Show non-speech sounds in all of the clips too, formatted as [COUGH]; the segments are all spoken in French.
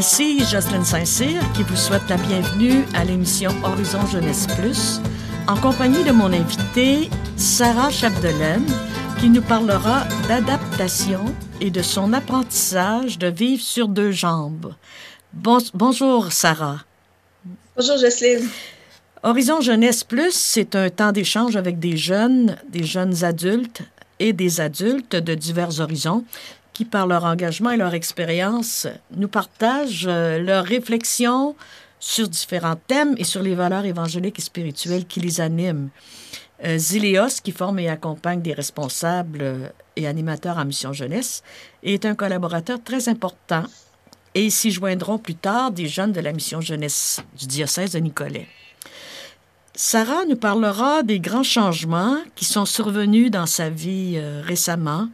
Ici Jocelyne Saint-Cyr qui vous souhaite la bienvenue à l'émission Horizon Jeunesse Plus en compagnie de mon invitée Sarah Chapdelaine qui nous parlera d'adaptation et de son apprentissage de vivre sur deux jambes. bonjour Sarah. Bonjour Jocelyne. Horizon Jeunesse Plus, c'est un temps d'échange avec des jeunes, des jeunes adultes et des adultes de divers horizons qui, par leur engagement et leur expérience, nous partagent euh, leurs réflexions sur différents thèmes et sur les valeurs évangéliques et spirituelles qui les animent. Euh, Zileos, qui forme et accompagne des responsables euh, et animateurs en mission jeunesse, est un collaborateur très important et s'y joindront plus tard des jeunes de la mission jeunesse du diocèse de Nicolet. Sarah nous parlera des grands changements qui sont survenus dans sa vie récemment,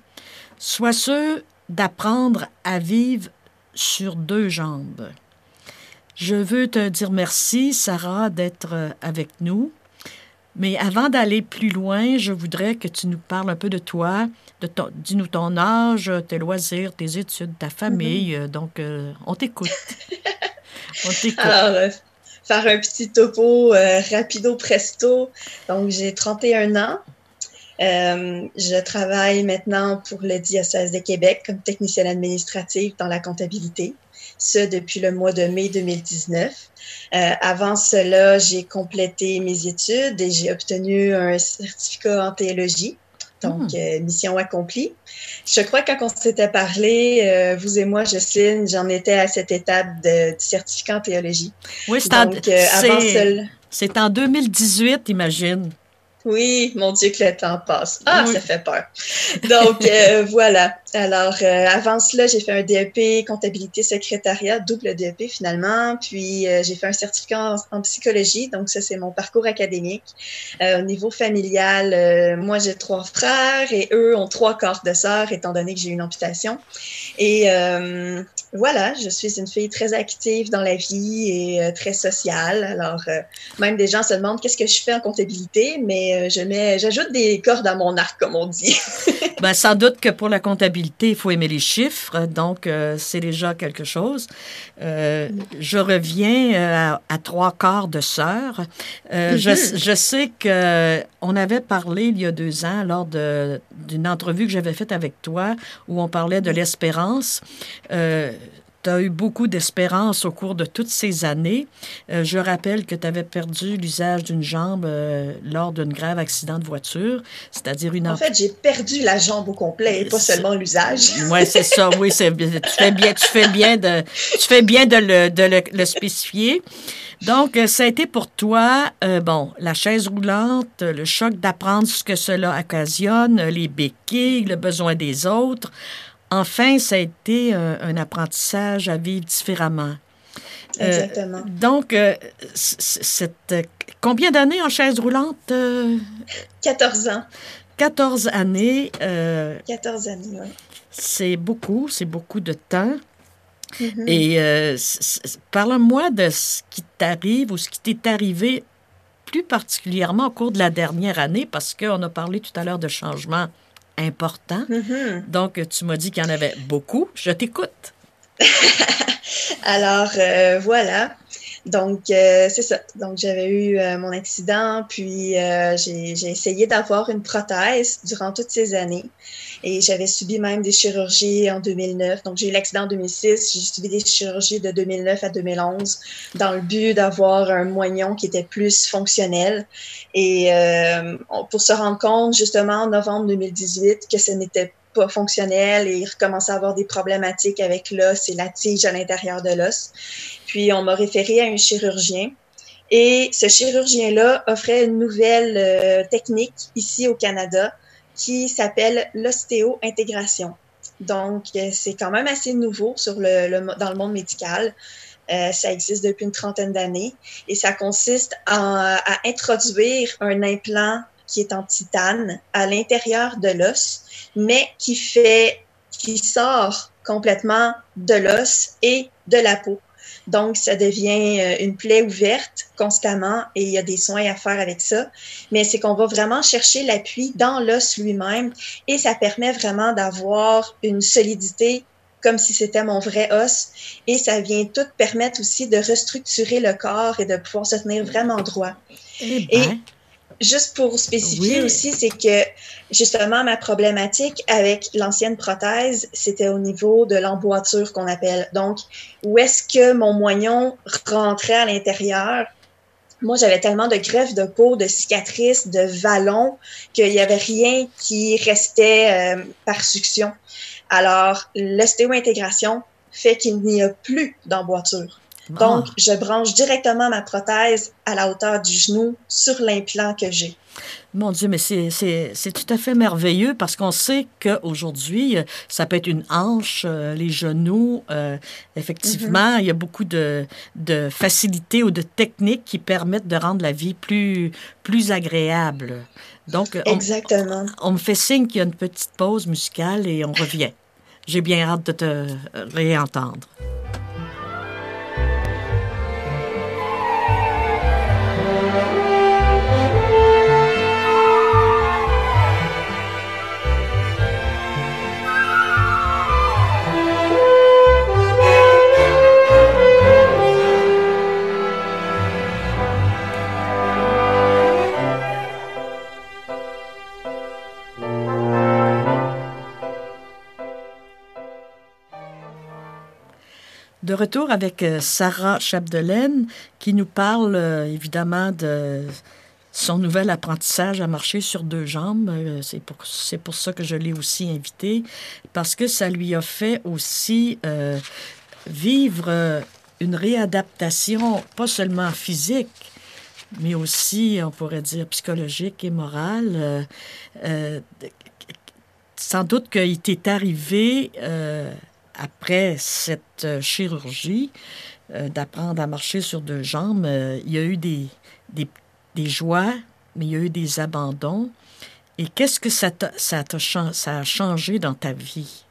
soit ceux d'apprendre à vivre sur deux jambes. Je veux te dire merci, Sarah, d'être euh, avec nous. Mais avant d'aller plus loin, je voudrais que tu nous parles un peu de toi, de ton, dis-nous ton âge, tes loisirs, tes études, ta famille. Mm-hmm. Donc, euh, on t'écoute. [LAUGHS] on t'écoute. Alors, faire un petit topo euh, rapido presto. Donc, j'ai 31 ans. Euh, je travaille maintenant pour le diocèse de Québec comme technicienne administrative dans la comptabilité, ce depuis le mois de mai 2019. Euh, avant cela, j'ai complété mes études et j'ai obtenu un certificat en théologie. Donc, hmm. euh, mission accomplie. Je crois que quand on s'était parlé, euh, vous et moi, Jocelyne, j'en étais à cette étape de, du certificat en théologie. Oui, c'est en, euh, c'est en 2018, imagine. Oui, mon Dieu, que le temps passe. Ah, ça fait peur. Donc, euh, [LAUGHS] voilà. Alors, euh, avant cela, j'ai fait un DEP comptabilité secrétariat, double DEP finalement. Puis, euh, j'ai fait un certificat en, psychologie. Donc, ça, c'est mon parcours académique. au niveau familial, moi, j'ai trois frères et eux ont trois quarts de sœurs, étant donné que j'ai une amputation. Et voilà, je suis une fille très active dans la vie et euh, très sociale. Alors, euh, même des gens se demandent qu'est-ce que je fais en comptabilité, mais euh, je mets, j'ajoute des cordes à mon arc, comme on dit. [LAUGHS] ben, sans doute que pour la comptabilité, il faut aimer les chiffres, donc c'est déjà quelque chose. je reviens à, trois quarts de sœur. je, mm-hmm. je, sais que on avait parlé il y a deux ans lors d'une entrevue que j'avais faite avec toi où on parlait de l'espérance tu as eu beaucoup d'espérance au cours de toutes ces années. Euh, je rappelle que tu avais perdu l'usage d'une jambe euh, lors d'un grave accident de voiture, c'est-à-dire une... En fait, j'ai perdu la jambe au complet et pas seulement l'usage. [LAUGHS] oui, c'est ça. Oui, tu fais bien, tu fais bien de, tu fais bien de le, de le, spécifier. Donc, euh, ça a été pour toi, bon, la chaise roulante, le choc d'apprendre ce que cela occasionne, les béquilles, le besoin des autres. Enfin, ça a été euh, un apprentissage à vivre différemment. Euh, Exactement. donc, euh, combien d'années en chaise roulante? 14 ans. 14 années. 14 années, oui. C'est beaucoup, c'est beaucoup de temps. Mm-hmm. Et parle-moi de ce qui t'arrive ou ce qui t'est arrivé plus particulièrement au cours de la dernière année, parce qu'on a parlé tout à l'heure de changement important. Mm-hmm. Donc, tu m'as dit qu'il y en avait beaucoup. Je t'écoute. [LAUGHS] Alors, euh, voilà. Donc, euh, c'est ça. Donc, j'avais eu euh, mon accident, puis j'ai essayé d'avoir une prothèse durant toutes ces années. Et j'avais subi même des chirurgies en 2009. Donc, j'ai eu l'accident en 2006. J'ai subi des chirurgies de 2009 à 2011 dans le but d'avoir un moignon qui était plus fonctionnel. Et euh, pour se rendre compte, justement, en novembre 2018, que ce n'était pas fonctionnel et il recommençait à avoir des problématiques avec l'os et la tige à l'intérieur de l'os. Puis, on m'a référé à un chirurgien. Et ce chirurgien-là offrait une nouvelle euh, technique ici au Canada qui s'appelle l'ostéo-intégration. Donc, euh, c'est quand même assez nouveau sur le, dans le monde médical. Euh, ça existe depuis une trentaine d'années et ça consiste à introduire un implant qui est en titane à l'intérieur de l'os, mais qui fait, qui sort complètement de l'os et de la peau. Donc, ça devient euh, une plaie ouverte constamment et il y a des soins à faire avec ça. Mais c'est qu'on va vraiment chercher l'appui dans l'os lui-même et ça permet vraiment d'avoir une solidité comme si c'était mon vrai os. Et ça vient tout permettre aussi de restructurer le corps et de pouvoir se tenir vraiment droit. Eh ben. Et juste pour spécifier aussi, c'est que justement, ma problématique avec l'ancienne prothèse, c'était au niveau de l'emboîture qu'on appelle. Donc, où est-ce que mon moignon rentrait à l'intérieur? Moi, j'avais tellement de greffes de peau, de cicatrices, de vallons, qu'il n'y avait rien qui restait euh, par succion. Alors, l'ostéo-intégration fait qu'il n'y a plus d'emboîture. Donc, je branche directement ma prothèse à la hauteur du genou sur l'implant que j'ai. Mon Dieu, mais c'est tout à fait merveilleux parce qu'on sait qu'aujourd'hui, ça peut être une hanche, euh, les genoux. Euh, effectivement, mm-hmm. il y a beaucoup de, de facilités ou de techniques qui permettent de rendre la vie plus, plus agréable. Donc, Exactement. On, on me fait signe qu'il y a une petite pause musicale et on revient. J'ai bien hâte de te réentendre. Retour avec euh, Sarah Chapdelaine qui nous parle euh, évidemment de son nouvel apprentissage à marcher sur deux jambes. Euh, c'est pour, c'est pour ça que je l'ai aussi invitée, parce que ça lui a fait aussi vivre une réadaptation, pas seulement physique, mais aussi, on pourrait dire, psychologique et morale. sans doute qu'il t'est arrivé après cette euh, chirurgie, euh, d'apprendre à marcher sur deux jambes, euh, il y a eu des, joies, mais il y a eu des abandons. Et qu'est-ce que ça, ça a changé dans ta vie?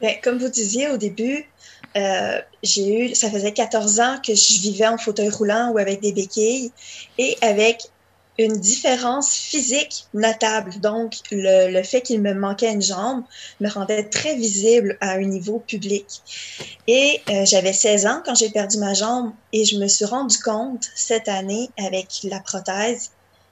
Bien, comme vous disiez au début, j'ai eu, ça faisait 14 ans que je vivais en fauteuil roulant ou avec des béquilles et avec une différence physique notable. Donc, le, le fait qu'il me manquait une jambe me rendait très visible à un niveau public. Et euh, j'avais 16 ans quand j'ai perdu ma jambe et je me suis rendu compte cette année avec la prothèse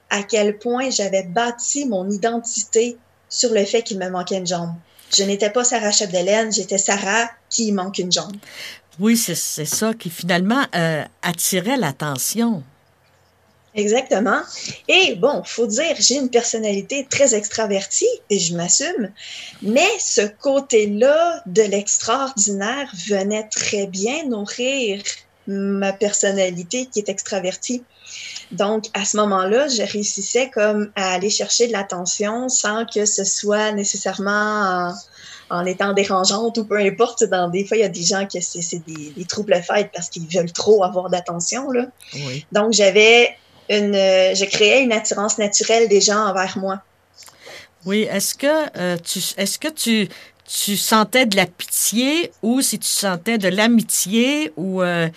à quel point j'avais bâti mon identité sur le fait qu'il me manquait une jambe. Je n'étais pas Sarah Chapdelaine, j'étais Sarah qui manque une jambe. Oui, c'est ça qui finalement euh, attirait l'attention. Exactement. Et bon, faut dire, j'ai une personnalité très extravertie et je m'assume, mais ce côté-là de l'extraordinaire venait très bien nourrir ma personnalité qui est extravertie. Donc, à ce moment-là, je réussissais comme à aller chercher de l'attention sans que ce soit nécessairement en, étant dérangeante ou peu importe. Dans des fois, il y a des gens qui c'est des, des troubles fêtes parce qu'ils veulent trop avoir d'attention. Oui. Donc, j'avais une, euh, je créais une attirance naturelle des gens envers moi. Oui, est-ce que euh, tu, est-ce que tu, tu sentais de la pitié ou si tu sentais de l'amitié ou euh,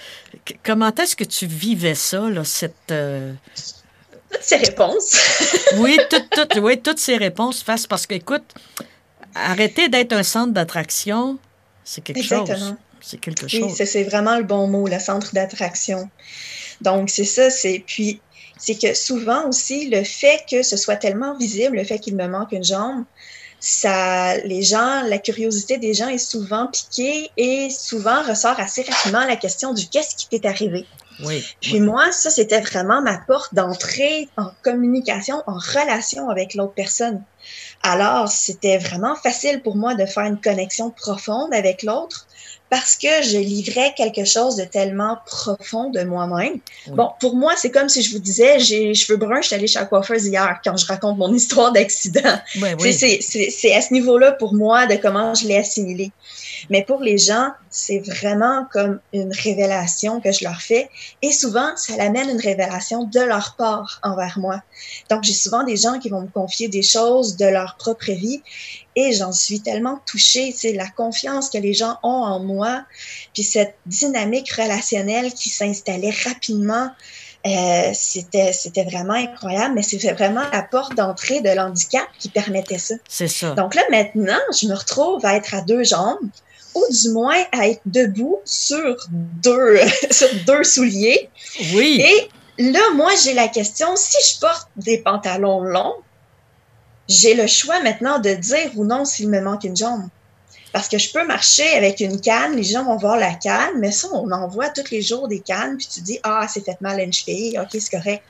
comment est-ce que tu vivais ça, là, cette toutes ces réponses. [LAUGHS] oui, toutes, oui, toutes ces réponses face parce que écoute, arrêter d'être un centre d'attraction, c'est quelque Exactement. chose. C'est quelque chose. Oui, c'est vraiment le bon mot, le centre d'attraction. Donc, c'est ça, c'est. Puis, c'est que souvent aussi, le fait que ce soit tellement visible, le fait qu'il me manque une jambe, ça, les gens, la curiosité des gens est souvent piquée et souvent ressort assez rapidement la question du qu'est-ce qui t'est arrivé. Oui, Puis moi, ça, c'était vraiment ma porte d'entrée en communication, en relation avec l'autre personne. Alors, c'était vraiment facile pour moi de faire une connexion profonde avec l'autre parce que je livrais quelque chose de tellement profond de moi-même. Oui. Bon, pour moi, c'est comme si je vous disais, j'ai cheveux bruns, je suis allée chez la coiffeuse hier quand je raconte mon [LAUGHS] histoire d'accident. Oui, oui. C'est à ce niveau-là pour moi de comment je l'ai assimilé. Mais pour les gens, c'est vraiment comme une révélation que je leur fais. Et souvent, ça l'amène une révélation de leur part envers moi. Donc, j'ai souvent des gens qui vont me confier des choses de leur propre vie et j'en suis tellement touchée. C'est la confiance que les gens ont en moi, puis cette dynamique relationnelle qui s'installait rapidement. Euh, c'était c'était vraiment incroyable, mais c'est vraiment la porte d'entrée de l'handicap qui permettait ça. C'est ça. Donc là, maintenant, je me retrouve à être à deux jambes, ou du moins à être debout sur deux, [LAUGHS] sur deux souliers. Oui. Et là, moi, j'ai la question, si je porte des pantalons longs, j'ai le choix maintenant de dire ou non s'il me manque une jambe. Parce que je peux marcher avec une canne, les gens vont voir la canne, mais ça, on en voit tous les jours des cannes, puis tu dis, ah, c'est fait mal à une cheville, ok, c'est correct.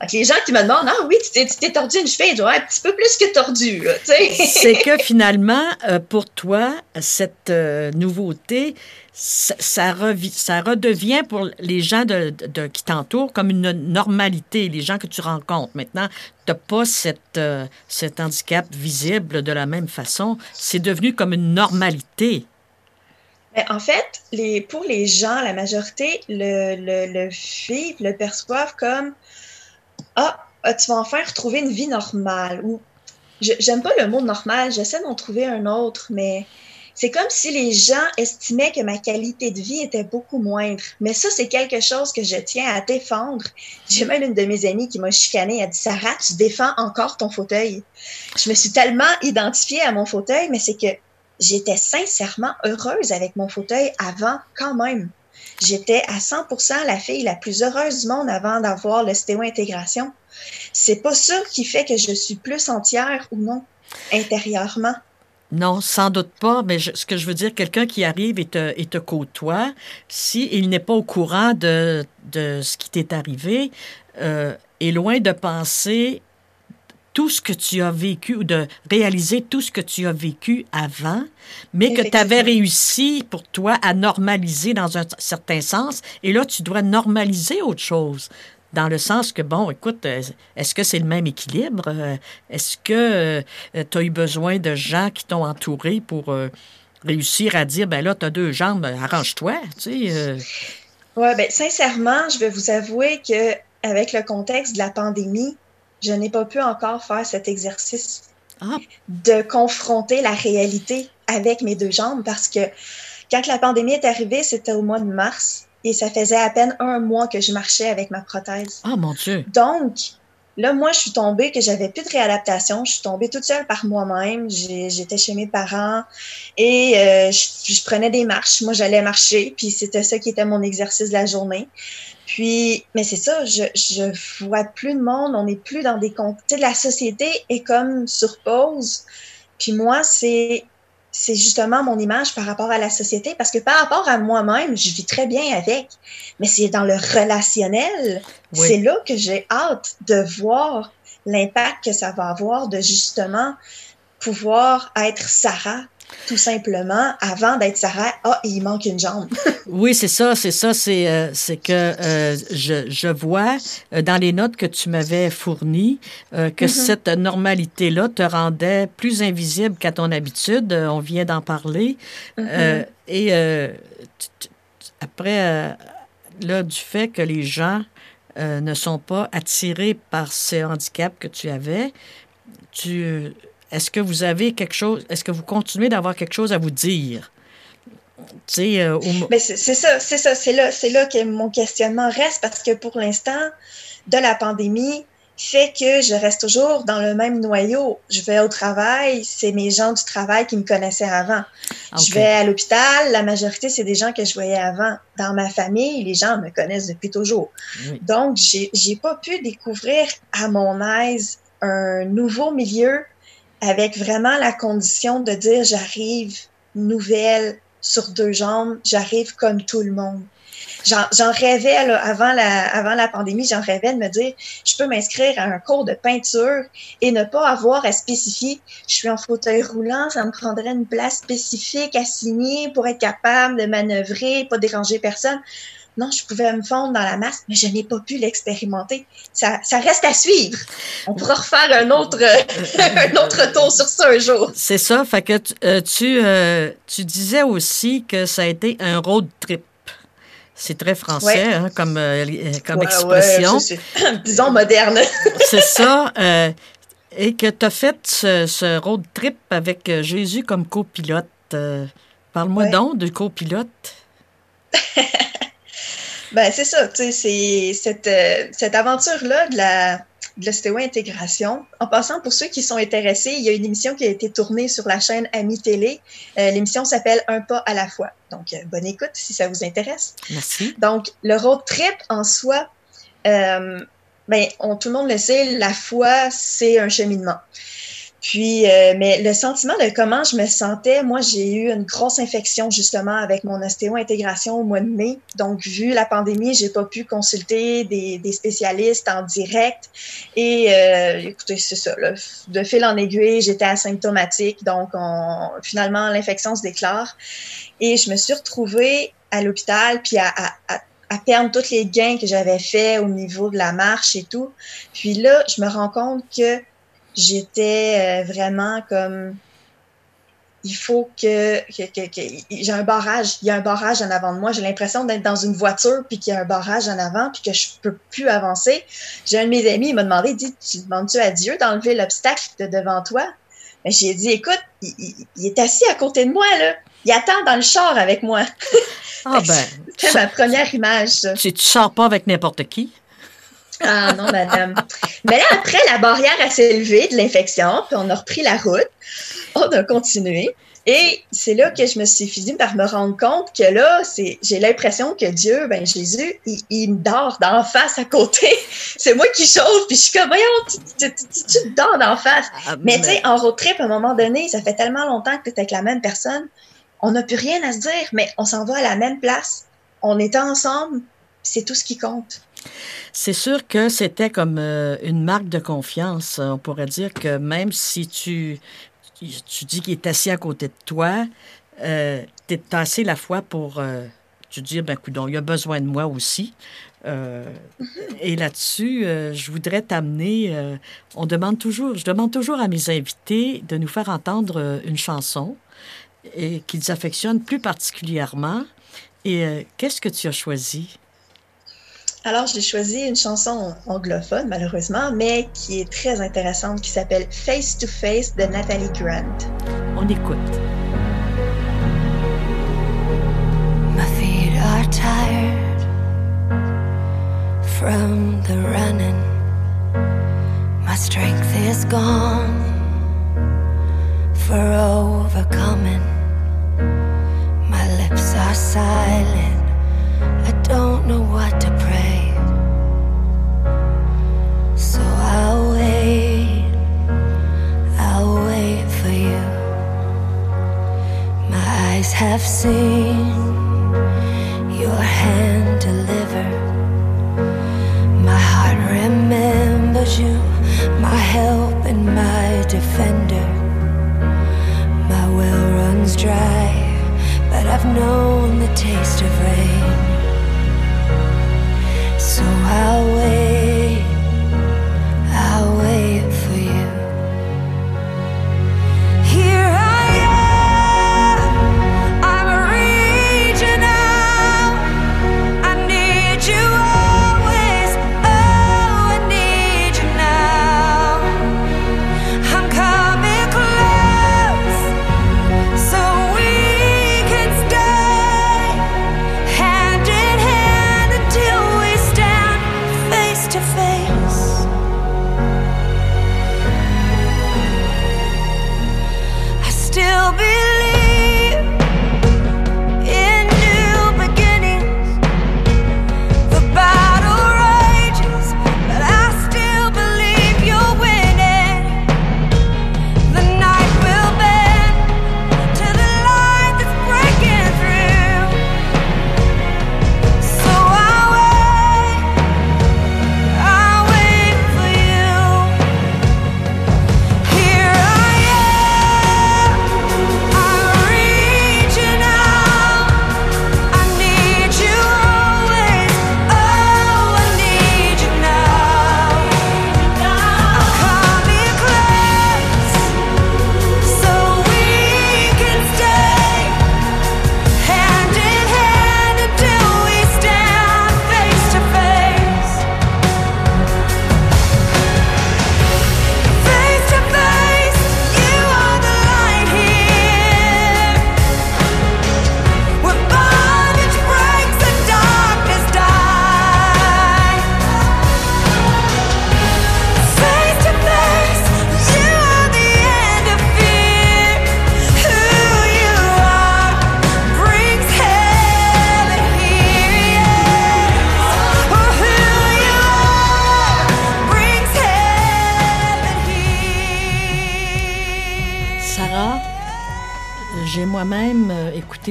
Donc, les gens qui me demandent, ah oui, tu t'es tordu une cheville, je un petit peu plus que tordu, C'est que [LAUGHS] finalement, euh, pour toi, cette euh, nouveauté, ça, redevient pour les gens de, qui t'entourent comme une normalité, les gens que tu rencontres. Maintenant, tu n'as pas cette, euh, cet handicap visible de la même façon. C'est devenu comme une normalité. Mais en fait, pour les gens, la majorité le, le, le vivent, le perçoivent comme ah, ah, tu vas enfin retrouver une vie normale. Ou j'aime pas le mot normal, j'essaie d'en trouver un autre, mais c'est comme si les gens estimaient que ma qualité de vie était beaucoup moindre. Mais ça, c'est quelque chose que je tiens à défendre. J'ai même une de mes amies qui m'a chicanée. Elle dit Sarah, tu défends encore ton fauteuil. Je me suis tellement identifiée à mon fauteuil, mais c'est que j'étais sincèrement heureuse avec mon fauteuil avant quand même. J'étais à 100% la fille la plus heureuse du monde avant d'avoir l'ostéo-intégration. C'est pas ça qui fait que je suis plus entière ou non intérieurement. Non, sans doute pas, mais ce que je veux dire, quelqu'un qui arrive et te, et te côtoie, s'il n'est pas au courant de, de ce qui t'est arrivé, euh, est loin de penser tout ce que tu as vécu ou de réaliser tout ce que tu as vécu avant, mais que tu avais réussi pour toi à normaliser dans un certain sens. Et là, tu dois normaliser autre chose dans le sens que, bon, écoute, euh, est-ce que c'est le même équilibre? Euh, est-ce que euh, tu as eu besoin de gens qui t'ont entouré pour réussir à dire, ben là, tu as deux jambes, arrange-toi, tu sais? Oui, bien, sincèrement, je vais vous avouer que avec le contexte de la pandémie, je n'ai pas pu encore faire cet exercice ah. de confronter la réalité avec mes deux jambes parce que quand la pandémie est arrivée, c'était au mois de mars. Et ça faisait à peine un mois que je marchais avec ma prothèse. Ah, mon Dieu. Donc, là, moi, je suis tombée, que j'avais plus de réadaptation. Je suis tombée toute seule par moi-même. J'étais chez mes parents et euh, je, prenais des marches. Moi, j'allais marcher, puis c'était ça qui était mon exercice de la journée. Puis, mais c'est ça, je, je vois plus de monde. On n'est plus dans des comptes. Tu sais, la société est comme sur pause. Puis moi, c'est c'est justement mon image par rapport à la société, parce que par rapport à moi-même, je vis très bien avec, mais c'est dans le relationnel, c'est là que j'ai hâte de voir l'impact que ça va avoir de justement pouvoir être Sarah tout simplement, avant d'être Sarah, ah, il manque une jambe. [LAUGHS] oui, c'est ça, c'est ça, c'est euh, que euh, je, je, vois euh, dans les notes que tu m'avais fournies que mm-hmm. cette normalité-là te rendait plus invisible qu'à ton habitude. on vient d'en parler. Mm-hmm. et après, là, du fait que les gens ne sont pas attirés par ce handicap que tu avais, tu est-ce que vous avez quelque chose, est-ce que vous continuez d'avoir quelque chose à vous dire? Euh, c'est ça, c'est ça, c'est là, c'est là que mon questionnement reste parce que pour l'instant, de la pandémie, fait que je reste toujours dans le même noyau. Je vais au travail, c'est mes gens du travail qui me connaissaient avant. Je vais à l'hôpital, la majorité, c'est des gens que je voyais avant. Dans ma famille, les gens me connaissent depuis toujours. Donc, j'ai, j'ai pas pu découvrir à mon aise un nouveau milieu avec vraiment la condition de dire j'arrive nouvelle sur deux jambes, j'arrive comme tout le monde. J'en rêvais avant, la, avant la pandémie, j'en rêvais de me dire je peux m'inscrire à un cours de peinture et ne pas avoir à spécifier je suis en fauteuil roulant, ça me prendrait une place spécifique à signer pour être capable de manœuvrer, pas déranger personne non, je pouvais me fondre dans la masse, mais je n'ai pas pu l'expérimenter. Ça, reste à suivre. On pourra refaire un autre, [LAUGHS] un autre tour sur ça un jour. C'est ça. Fait que euh, tu, euh, tu disais aussi que ça a été un road trip. C'est très français hein, comme, euh, comme expression. [LAUGHS] disons moderne. [LAUGHS] c'est ça. et que tu as fait ce, ce, road trip avec Jésus comme copilote. Parle-moi donc de copilote. Ben, c'est ça, tu sais, c'est cette, euh, cette aventure-là de la, de l'ostéo-intégration. En passant, pour ceux qui sont intéressés, il y a une émission qui a été tournée sur la chaîne Ami Télé. Euh, l'émission s'appelle Un pas à la fois. Donc, euh, bonne écoute si ça vous intéresse. Merci. Donc, le road trip en soi, euh, ben, on, tout le monde le sait, la foi, c'est un cheminement. Puis, euh, mais le sentiment de comment je me sentais, moi, j'ai eu une grosse infection justement avec mon ostéo-intégration au mois de mai. Donc, vu la pandémie, j'ai pas pu consulter des, des spécialistes en direct. Et euh, écoutez, c'est ça. Là, de fil en aiguille, j'étais asymptomatique. Donc, on, finalement, l'infection se déclare. Et je me suis retrouvée à l'hôpital, puis à, à, à à perdre tous les gains que j'avais faits au niveau de la marche et tout. Puis là, je me rends compte que j'étais euh, vraiment comme il faut que, que, que, que j'ai un barrage, il y a un barrage en avant de moi. J'ai l'impression d'être dans une voiture puis qu'il y a un barrage en avant puis que je peux plus avancer. J'ai un de mes amis, il m'a demandé, dit, tu demandes-tu à Dieu d'enlever l'obstacle de devant toi? Mais j'ai dit, écoute, il, il, il, est assis à côté de moi, là. Il attend dans le char avec moi. [LAUGHS] Ah ben. C'était ma première image, ça. Tu ne sors pas avec n'importe qui? Ah non, madame. Mais là, après, la barrière a s'est de l'infection, puis on a repris la route. On a continué. Et c'est là que je me suis fini par me rendre compte que là, c'est, j'ai l'impression que Dieu, ben Jésus, il, il me dort d'en face à côté. [LAUGHS] c'est moi qui chauffe, puis je suis comme, voyons, tu, tu, tu, tu te dors d'en face. Ah, mais, mais tu sais, en road trip, à un moment donné, ça fait tellement longtemps que tu es avec la même personne, on n'a plus rien à se dire, mais on s'en va à la même place. On est ensemble, c'est tout ce qui compte. C'est sûr que c'était comme euh, une marque de confiance. On pourrait dire que même si tu, tu dis qu'il est assis à côté de toi, euh, tu as assez la foi pour euh, te dire, ben, coudon, il a besoin de moi aussi. Euh, et là-dessus, euh, je voudrais t'amener. On demande toujours, je demande toujours à mes invités de nous faire entendre une chanson et qu'ils affectionnent plus particulièrement. Et qu'est-ce que tu as choisi? Alors, j'ai choisi une chanson anglophone, malheureusement, mais qui est très intéressante, qui s'appelle Face to Face de Nathalie Grant. On écoute. My feet are tired from the running. My strength is gone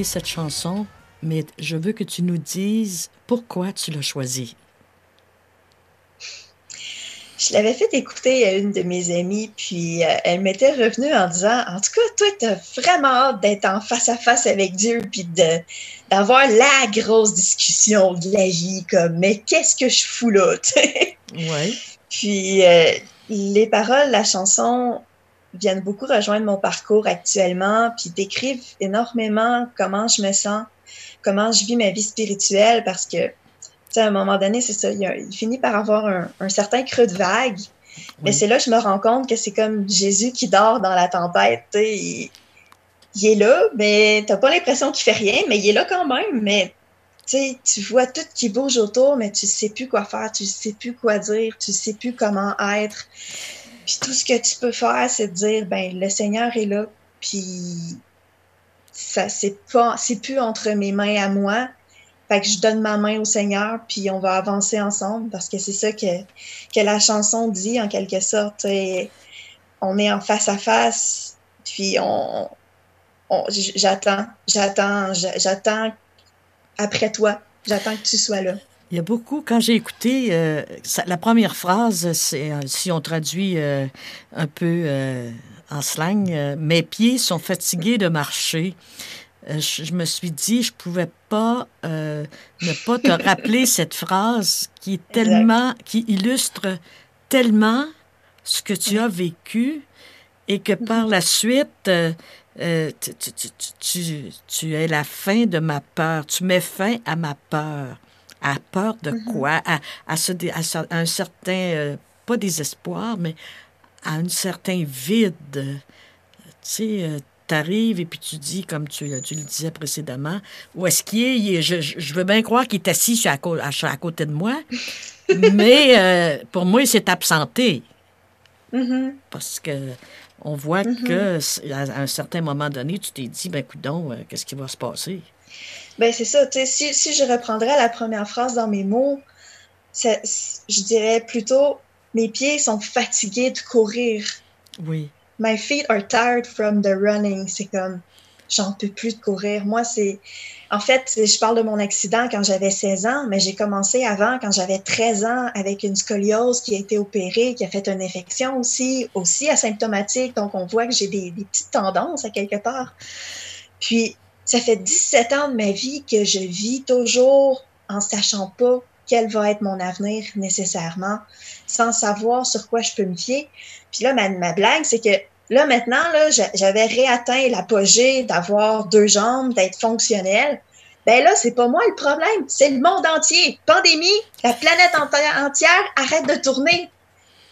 cette chanson, mais je veux que tu nous dises pourquoi tu l'as choisie. Je l'avais fait écouter à une de mes amies, puis euh, elle m'était revenue en disant En tout cas, toi, t'as vraiment hâte d'être en face à face avec Dieu, puis d'avoir la grosse discussion de la vie, comme Mais qu'est-ce que je fous là? [LAUGHS] Oui. Puis euh, les paroles la chanson viennent beaucoup rejoindre mon parcours actuellement, puis décrivent énormément comment je me sens, comment je vis ma vie spirituelle, parce que, tu sais, à un moment donné, c'est ça, il, y a- il finit par avoir un, un certain creux de vague, mais c'est là que je me rends compte que c'est comme Jésus qui dort dans la tempête, tu sais, il, il est là, mais t'as pas l'impression qu'il fait rien, mais il est là quand même, mais tu sais, tu vois tout qui bouge autour, mais tu sais plus quoi faire, tu sais plus quoi dire, tu sais plus comment être. Puis tout ce que tu peux faire, c'est dire, ben le Seigneur est là, puis ça c'est pas, c'est plus entre mes mains à moi. Fait que je donne ma main au Seigneur, puis on va avancer ensemble, parce que c'est ça que, que la chanson dit en quelque sorte. Et on est en face à face, puis on, on- j'attends, j'attends, j'a- j'attends après toi. J'attends que tu sois là. Il y a beaucoup, quand j'ai écouté, euh, ça- la première phrase, c'est, euh, si on traduit euh, un peu euh, en slang, euh, mes pieds sont fatigués de marcher. Euh, je, je me suis dit, je pouvais pas euh, ne pas te rappeler [LAUGHS] cette phrase qui est tellement, qui illustre tellement ce que tu as vécu et que par la suite, euh, tu- tu- tu- tu es la fin de ma peur. Tu mets fin à ma peur. À peur de quoi? À, à, ce dé- à ce- à un certain, euh, pas désespoir, mais à un certain vide. Tu sais, tu arrives et puis tu dis, comme tu, tu le disais précédemment, où est-ce qu'il est? Il est- je, je- je veux bien croire qu'il est assis à, à- côté de moi, [LAUGHS] mais euh, pour moi, il s'est absenté Mhm. parce que on voit que c- à un certain moment donné, tu t'es dit, ben coudon, euh, qu'est-ce qui va se passer? Ben, c'est ça. tu sais, Si, si je reprendrais la première phrase dans mes mots, ça- je dirais plutôt mes pieds sont fatigués de courir. Oui. My feet are tired from the running. C'est comme, j'en peux plus de courir. Moi, c'est. En fait, je parle de mon accident quand j'avais 16 ans, mais j'ai commencé avant, quand j'avais 13 ans, avec une scoliose qui a été opérée, qui a fait une infection aussi, aussi asymptomatique. Donc, on voit que j'ai des, des petites tendances à quelque part. Puis, ça fait 17 ans de ma vie que je vis toujours en sachant pas quel va être mon avenir nécessairement, sans savoir sur quoi je peux me fier. Puis là, ma, blague, c'est que là, maintenant, là, j'a- j'avais réatteint l'apogée d'avoir deux jambes, d'être fonctionnel. Ben là, c'est pas moi le problème, c'est le monde entier. Pandémie, la planète enti- entière arrête de tourner.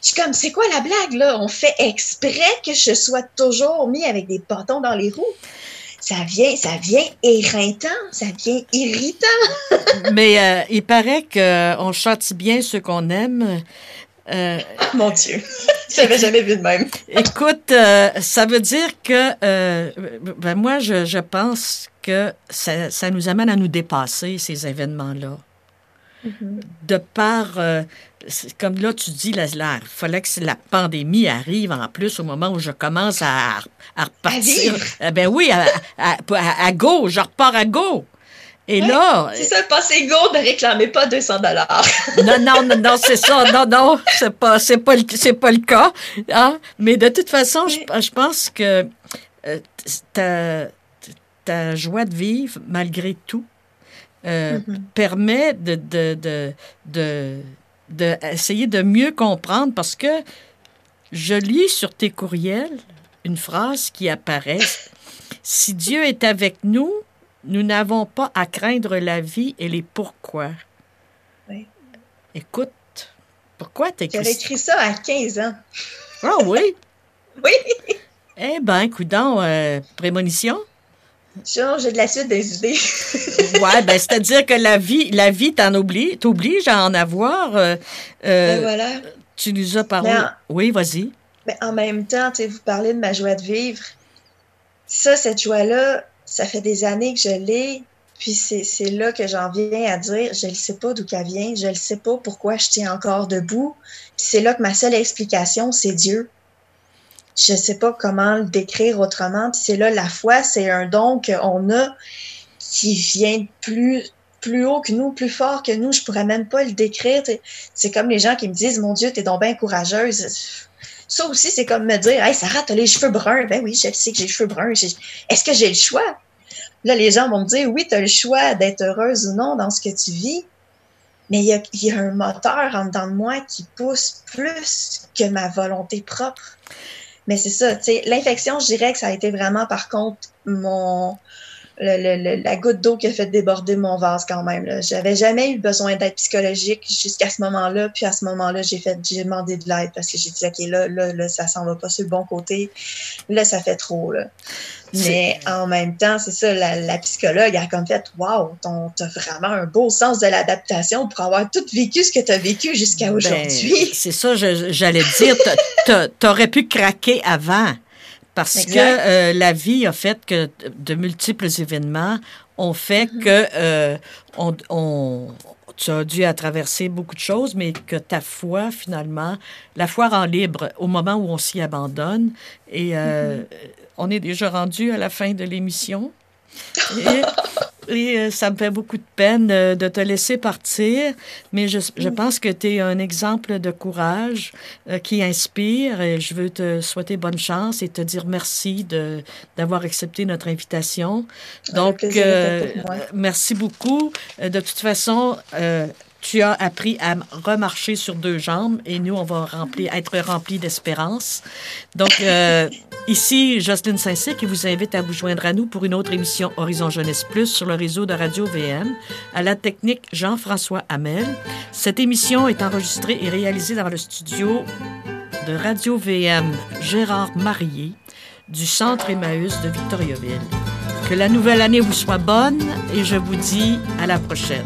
Je suis comme, c'est quoi la blague, là? On fait exprès que je sois toujours mis avec des bâtons dans les roues? Ça vient, ça vient éreintant, ça vient irritant. Mais euh, il paraît qu'on châtie bien ceux qu'on aime. Euh, Mon Dieu, [LAUGHS] j'avais jamais vu de même. écoute, euh, ça veut dire que ben moi, je, je pense que ça, ça nous amène à nous dépasser, ces événements-là. De par, euh, comme là, tu dis, il fallait que la pandémie arrive en plus au moment où je commence à, à repartir. vivre. Eh ben oui, à, à, à, à go, je repars à go. Et Ouais, là, C'est ça, passez go ne réclamez pas 200 dollars. non, non, non, non, c'est ça. Non, non, c'est pas, c'est pas, le, c'est pas le cas. Hein? Mais de toute façon, je, je pense que euh, ta, ta joie de vivre, malgré tout, euh, permet de, de, de, de, de essayer de mieux comprendre parce que je lis sur tes courriels une phrase qui apparaît. Si Dieu est avec nous, nous n'avons pas à craindre la vie et les pourquoi. Oui. Écoute, pourquoi t'as écrit J'avais écrit ça à 15 ans. Ah oui? [LAUGHS] Oui, Eh ben, coudon, euh, prémonition? J'ai de la suite des idées. [LAUGHS] Ouais, ben, c'est-à-dire que la vie, la vie t'en oblige, t'oblige à en avoir. euh, euh, Ben voilà. Tu nous as parlé. En- Oui, vas-y. Mais en même temps, tu sais, vous parlez de ma joie de vivre. Ça, cette joie-là, ça fait des années que je l'ai. Puis c'est c'est là que j'en viens à dire, je ne sais pas d'où qu'elle vient, je ne sais pas pourquoi je tiens encore debout. Puis c'est là que ma seule explication, c'est Dieu. Je sais pas comment le décrire autrement. Puis c'est là, la foi, c'est un don qu'on a qui vient plus plus haut que nous, plus fort que nous. Je pourrais même pas le décrire. C'est comme les gens qui me disent, mon Dieu, t'es donc bien courageuse. Ça aussi, c'est comme me dire, hey, Sarah, t'as les cheveux bruns. Ben oui, je sais que j'ai les cheveux bruns. Est-ce que j'ai le choix? Là, les gens vont me dire, oui, tu as le choix d'être heureuse ou non dans ce que tu vis. Mais il y a, y a, un moteur en dedans de moi qui pousse plus que ma volonté propre. Mais c'est ça, tu sais, l'infection, je dirais que ça a été vraiment, par contre, mon, le, le, la goutte d'eau qui a fait déborder mon vase quand même. J'avais jamais eu besoin d'aide psychologique jusqu'à ce moment-là. Puis à ce moment-là, j'ai fait j'ai demandé de l'aide parce que j'ai dit OK, là, là, là, ça s'en va pas sur le bon côté. Là, ça fait trop. Là. Mais en même temps, c'est ça, la, la, psychologue a comme fait Wow, t'as vraiment un beau sens de l'adaptation pour avoir tout vécu ce que tu as vécu jusqu'à ben, aujourd'hui. C'est ça, j'allais dire, t'aurais pu craquer avant. Parce exact. que euh, la vie a fait que de multiples événements ont fait mm -hmm. que euh, on, on, tu as dû à traverser beaucoup de choses, mais que ta foi, finalement, la foi rend libre au moment où on s'y abandonne. Et euh, mm -hmm. on est déjà rendu à la fin de l'émission. Et, et euh, ça me fait beaucoup de peine euh, de te laisser partir, mais je, je pense que tu es un exemple de courage euh, qui inspire et je veux te souhaiter bonne chance et te dire merci d'avoir accepté notre invitation. Donc, euh, merci beaucoup. De toute façon, tu as appris à remarcher sur deux jambes et nous, on va être remplis d'espérance. Donc, euh, ici, Jocelyne Saint-Cyr qui vous invite à vous joindre à nous pour une autre émission Horizon Jeunesse Plus sur le réseau de Radio VM. À la technique, Jean-François Hamel. Cette émission est enregistrée et réalisée dans le studio de Radio VM Gérard Marié du Centre Emmaüs de Victoriaville. Que la nouvelle année vous soit bonne et je vous dis à la prochaine.